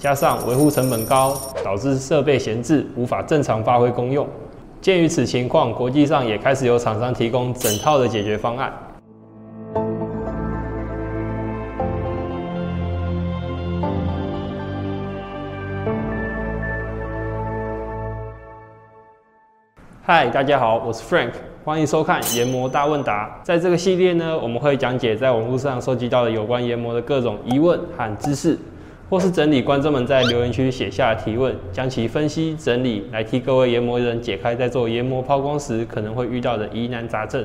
加上维护成本高，导致设备闲置，无法正常发挥功用。鉴于此情况，国际上也开始有厂商提供整套的解决方案。嗨，大家好，我是 Frank，欢迎收看研磨大问答。在这个系列呢，我们会讲解在网络上收集到的有关研磨的各种疑问和知识，或是整理观众们在留言区写下的提问，将其分析整理，来替各位研磨人解开在做研磨抛光时可能会遇到的疑难杂症。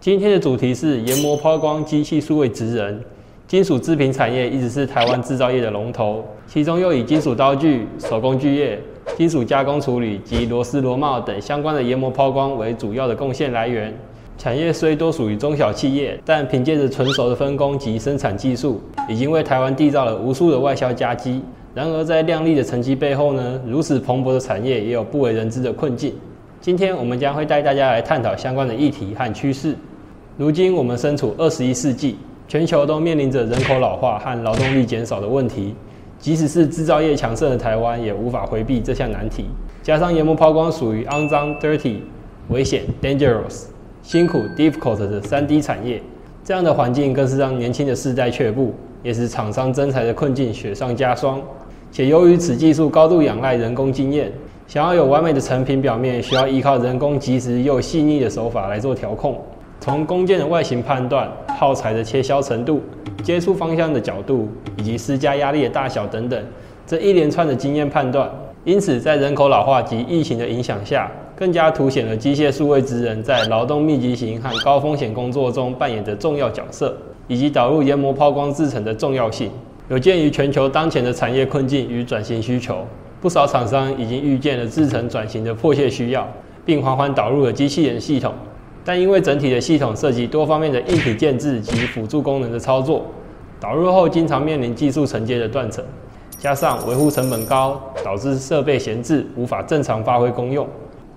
今天的主题是研磨抛光机器数位职人。金属制品产业一直是台湾制造业的龙头，其中又以金属刀具、手工具业。金属加工处理及螺丝螺帽等相关的研磨抛光为主要的贡献来源。产业虽多属于中小企业，但凭借着纯熟的分工及生产技术，已经为台湾缔造了无数的外销佳绩。然而，在亮丽的成绩背后呢，如此蓬勃的产业也有不为人知的困境。今天我们将会带大家来探讨相关的议题和趋势。如今我们身处二十一世纪，全球都面临着人口老化和劳动力减少的问题。即使是制造业强盛的台湾，也无法回避这项难题。加上研磨抛光属于肮脏、dirty、危险、dangerous、辛苦、difficult 的三 D 产业，这样的环境更是让年轻的世代却步，也使厂商增材的困境雪上加霜。且由于此技术高度仰赖人工经验，想要有完美的成品表面，需要依靠人工及时又细腻的手法来做调控。从工件的外形判断、耗材的切削程度、接触方向的角度以及施加压力的大小等等，这一连串的经验判断，因此在人口老化及疫情的影响下，更加凸显了机械数位职人在劳动密集型和高风险工作中扮演的重要角色，以及导入研磨抛光制成的重要性。有鉴于全球当前的产业困境与转型需求，不少厂商已经预见了制成转型的迫切需要，并缓缓导入了机器人系统。但因为整体的系统涉及多方面的硬体建制及辅助功能的操作，导入后经常面临技术承接的断层，加上维护成本高，导致设备闲置，无法正常发挥功用。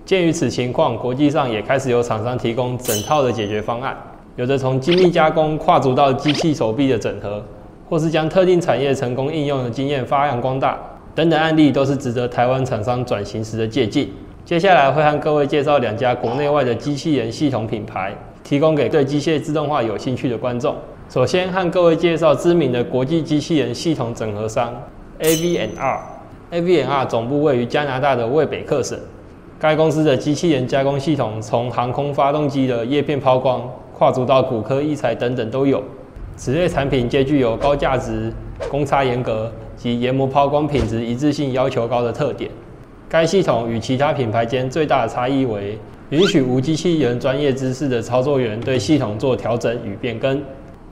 鉴于此情况，国际上也开始有厂商提供整套的解决方案，有的从精密加工跨足到机器手臂的整合，或是将特定产业成功应用的经验发扬光大，等等案例都是值得台湾厂商转型时的借鉴。接下来会和各位介绍两家国内外的机器人系统品牌，提供给对机械自动化有兴趣的观众。首先和各位介绍知名的国际机器人系统整合商 AVNR。AVNR 总部位于加拿大的魏北克省。该公司的机器人加工系统从航空发动机的叶片抛光，跨足到骨科医材等等都有。此类产品皆具有高价值、公差严格及研磨抛光品质一致性要求高的特点。该系统与其他品牌间最大的差异为，允许无机器人专业知识的操作员对系统做调整与变更。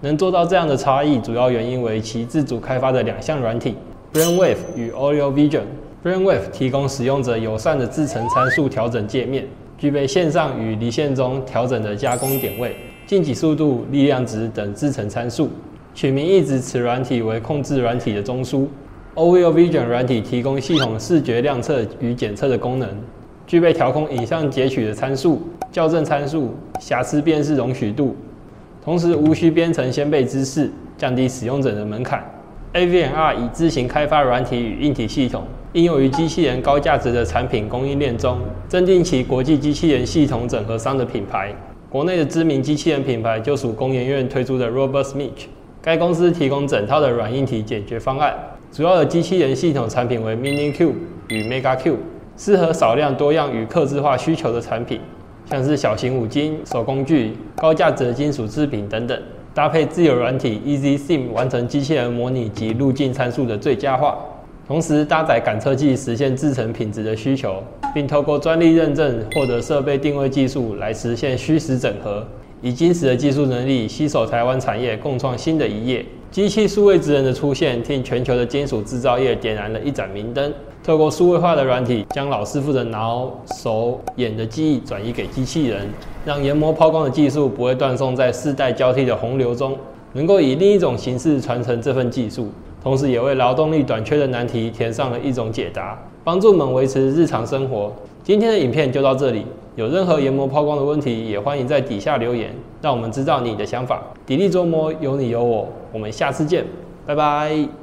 能做到这样的差异，主要原因为其自主开发的两项软体，Brainwave 与 Audio Vision。Brainwave 提供使用者友善的制程参数调整界面，具备线上与离线中调整的加工点位、进给速度、力量值等制程参数。取名一直此软体为控制软体的中枢。OVO Vision 软体提供系统视觉量测与检测的功能，具备调控影像截取的参数、校正参数、瑕疵辨识容许度，同时无需编程先辈知识，降低使用者的门槛。AVNR 以自行开发软体与硬体系统，应用于机器人高价值的产品供应链中，增进其国际机器人系统整合商的品牌。国内的知名机器人品牌就属工研院推出的 RobustMich，该公司提供整套的软硬体解决方案。主要的机器人系统产品为 Mini Q 与 Mega Q，适合少量多样与客制化需求的产品，像是小型五金、手工具、高价值的金属制品等等。搭配自有软体 Easy Sim，完成机器人模拟及路径参数的最佳化。同时搭载感测器，实现制成品质的需求，并透过专利认证获得设备定位技术来实现虚实整合。以金石的技术能力，携手台湾产业，共创新的一页。机器数位职人的出现，替全球的金属制造业点燃了一盏明灯。透过数位化的软体，将老师傅的脑、手、眼的记忆转移给机器人，让研磨抛光的技术不会断送在世代交替的洪流中，能够以另一种形式传承这份技术，同时也为劳动力短缺的难题填上了一种解答，帮助我们维持日常生活。今天的影片就到这里。有任何研磨抛光的问题，也欢迎在底下留言，让我们知道你的想法。砥砺琢磨，有你有我，我们下次见，拜拜。